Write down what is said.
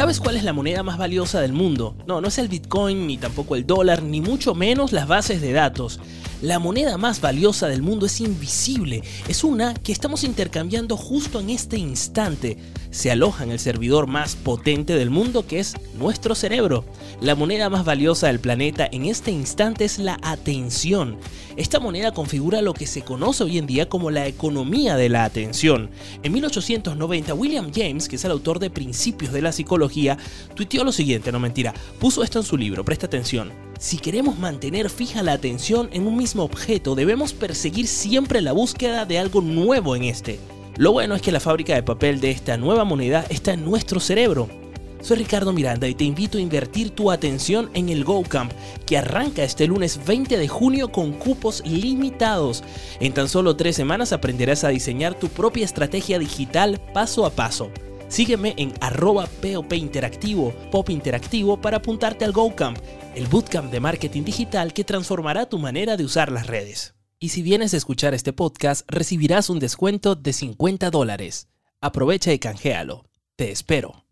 ¿Sabes cuál es la moneda más valiosa del mundo? No, no es el Bitcoin, ni tampoco el dólar, ni mucho menos las bases de datos. La moneda más valiosa del mundo es invisible, es una que estamos intercambiando justo en este instante. Se aloja en el servidor más potente del mundo que es nuestro cerebro. La moneda más valiosa del planeta en este instante es la atención. Esta moneda configura lo que se conoce hoy en día como la economía de la atención. En 1890, William James, que es el autor de Principios de la Psicología, tuiteó lo siguiente, no mentira, puso esto en su libro, presta atención. Si queremos mantener fija la atención en un mismo objeto, debemos perseguir siempre la búsqueda de algo nuevo en este. Lo bueno es que la fábrica de papel de esta nueva moneda está en nuestro cerebro. Soy Ricardo Miranda y te invito a invertir tu atención en el GoCamp, que arranca este lunes 20 de junio con cupos limitados. En tan solo tres semanas aprenderás a diseñar tu propia estrategia digital paso a paso. Sígueme en arroba POP Interactivo, Pop Interactivo para apuntarte al GoCamp, el bootcamp de marketing digital que transformará tu manera de usar las redes. Y si vienes a escuchar este podcast, recibirás un descuento de 50 dólares. Aprovecha y canjealo. Te espero.